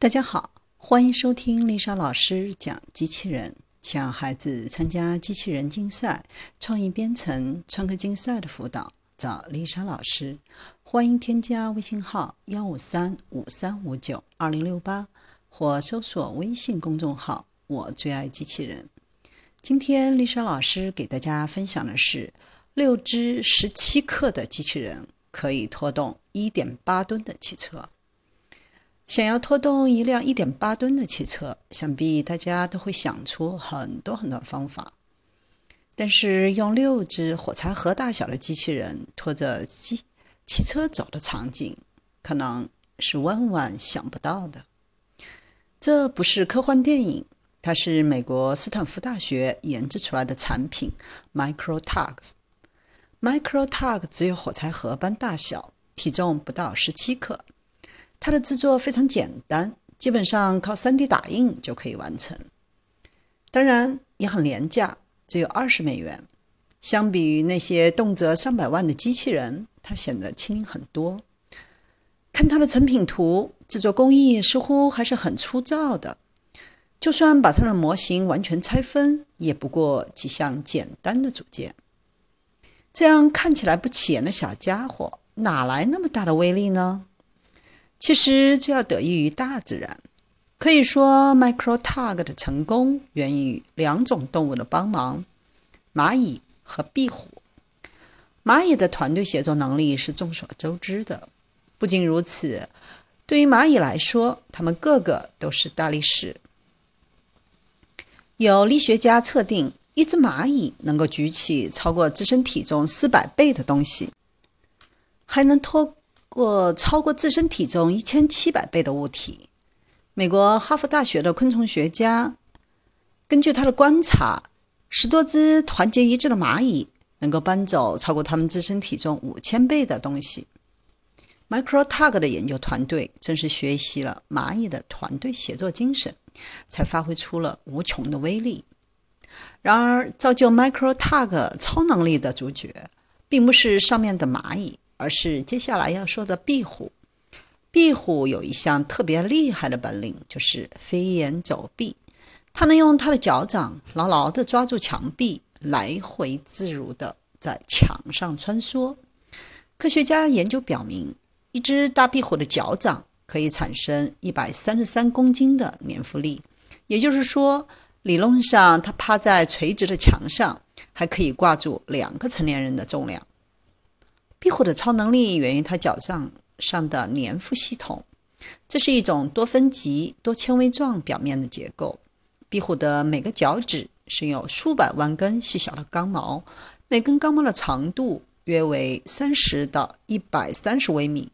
大家好，欢迎收听丽莎老师讲机器人。想要孩子参加机器人竞赛、创意编程、创客竞赛的辅导，找丽莎老师。欢迎添加微信号幺五三五三五九二零六八，或搜索微信公众号“我最爱机器人”。今天丽莎老师给大家分享的是六只十七克的机器人可以拖动一点八吨的汽车。想要拖动一辆一点八吨的汽车，想必大家都会想出很多很多方法。但是用六只火柴盒大小的机器人拖着机汽车走的场景，可能是万万想不到的。这不是科幻电影，它是美国斯坦福大学研制出来的产品 ——Micro Tugs。Micro Tug 只有火柴盒般大小，体重不到十七克。它的制作非常简单，基本上靠 3D 打印就可以完成。当然也很廉价，只有二十美元。相比于那些动辄上百万的机器人，它显得轻很多。看它的成品图，制作工艺似乎还是很粗糙的。就算把它的模型完全拆分，也不过几项简单的组件。这样看起来不起眼的小家伙，哪来那么大的威力呢？其实这要得益于大自然。可以说 Microtag 的成功源于两种动物的帮忙：蚂蚁和壁虎。蚂蚁的团队协作能力是众所周知的。不仅如此，对于蚂蚁来说，它们个个都是大力士。有力学家测定，一只蚂蚁能够举起超过自身体重四百倍的东西，还能拖。过超过自身体重一千七百倍的物体。美国哈佛大学的昆虫学家根据他的观察，十多只团结一致的蚂蚁能够搬走超过它们自身体重五千倍的东西。MicroTug 的研究团队正是学习了蚂蚁的团队协作精神，才发挥出了无穷的威力。然而，造就 MicroTug 超能力的主角，并不是上面的蚂蚁。而是接下来要说的壁虎。壁虎有一项特别厉害的本领，就是飞檐走壁。它能用它的脚掌牢牢地抓住墙壁，来回自如地在墙上穿梭。科学家研究表明，一只大壁虎的脚掌可以产生一百三十三公斤的粘附力，也就是说，理论上它趴在垂直的墙上，还可以挂住两个成年人的重量。壁虎的超能力源于它脚上上的粘附系统，这是一种多分级、多纤维状表面的结构。壁虎的每个脚趾生有数百万根细小的刚毛，每根刚毛的长度约为三十到一百三十微米，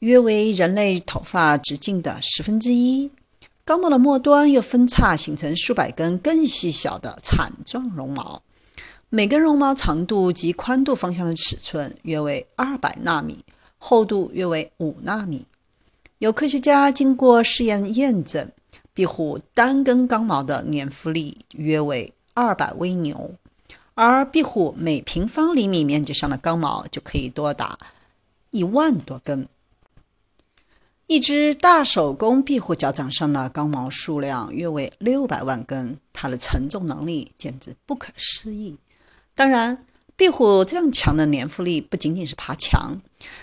约为人类头发直径的十分之一。刚毛的末端又分叉形成数百根更细小的铲状绒毛。每根绒毛长度及宽度方向的尺寸约为二百纳米，厚度约为五纳米。有科学家经过试验验证，壁虎单根刚毛的粘附力约为二百微牛，而壁虎每平方厘米面积上的刚毛就可以多达一万多根。一只大手工壁虎脚掌上的刚毛数量约为六百万根，它的承重能力简直不可思议。当然，壁虎这样强的粘附力不仅仅是爬墙。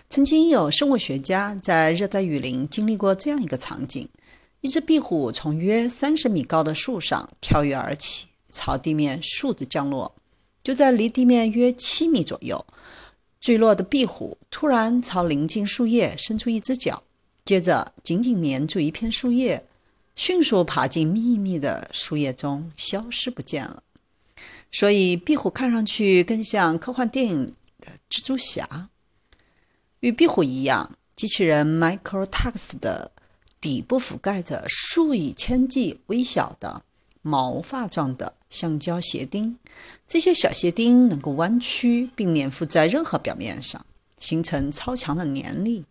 曾经有生物学家在热带雨林经历过这样一个场景：一只壁虎从约三十米高的树上跳跃而起，朝地面竖着降落。就在离地面约七米左右，坠落的壁虎突然朝临近树叶伸出一只脚，接着紧紧粘住一片树叶，迅速爬进密密的树叶中，消失不见了。所以，壁虎看上去更像科幻电影的蜘蛛侠。与壁虎一样，机器人 MicroTux 的底部覆盖着数以千计微小的毛发状的橡胶鞋钉。这些小鞋钉能够弯曲并粘附在任何表面上，形成超强的粘力。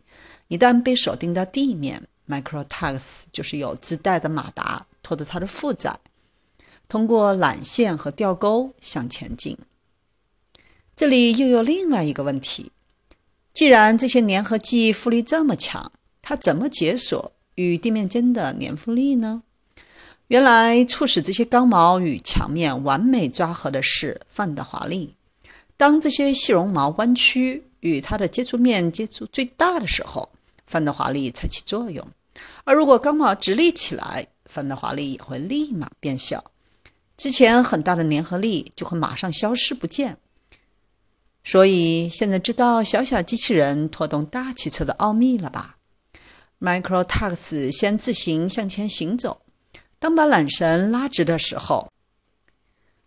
一旦被锁定到地面，MicroTux 就是有自带的马达拖着它的负载。通过缆线和吊钩向前进。这里又有另外一个问题：既然这些粘合剂附力这么强，它怎么解锁与地面间的粘附力呢？原来，促使这些钢毛与墙面完美抓合的是范德华力。当这些细绒毛弯曲与它的接触面接触最大的时候，范德华力才起作用。而如果钢毛直立起来，范德华力也会立马变小，之前很大的粘合力就会马上消失不见。所以，现在知道小小机器人拖动大汽车的奥秘了吧？Micro-Tux 先自行向前行走。当把缆绳拉直的时候，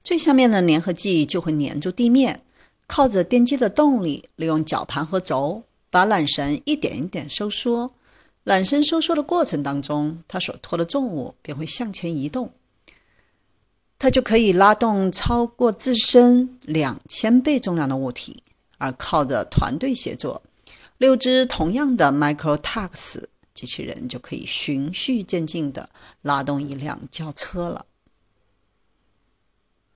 最下面的粘合剂就会粘住地面，靠着电机的动力，利用绞盘和轴把缆绳一点一点收缩。缆绳收缩的过程当中，它所拖的重物便会向前移动，它就可以拉动超过自身两千倍重量的物体。而靠着团队协作，六只同样的 Micro-Tux。机器人就可以循序渐进地拉动一辆轿车了。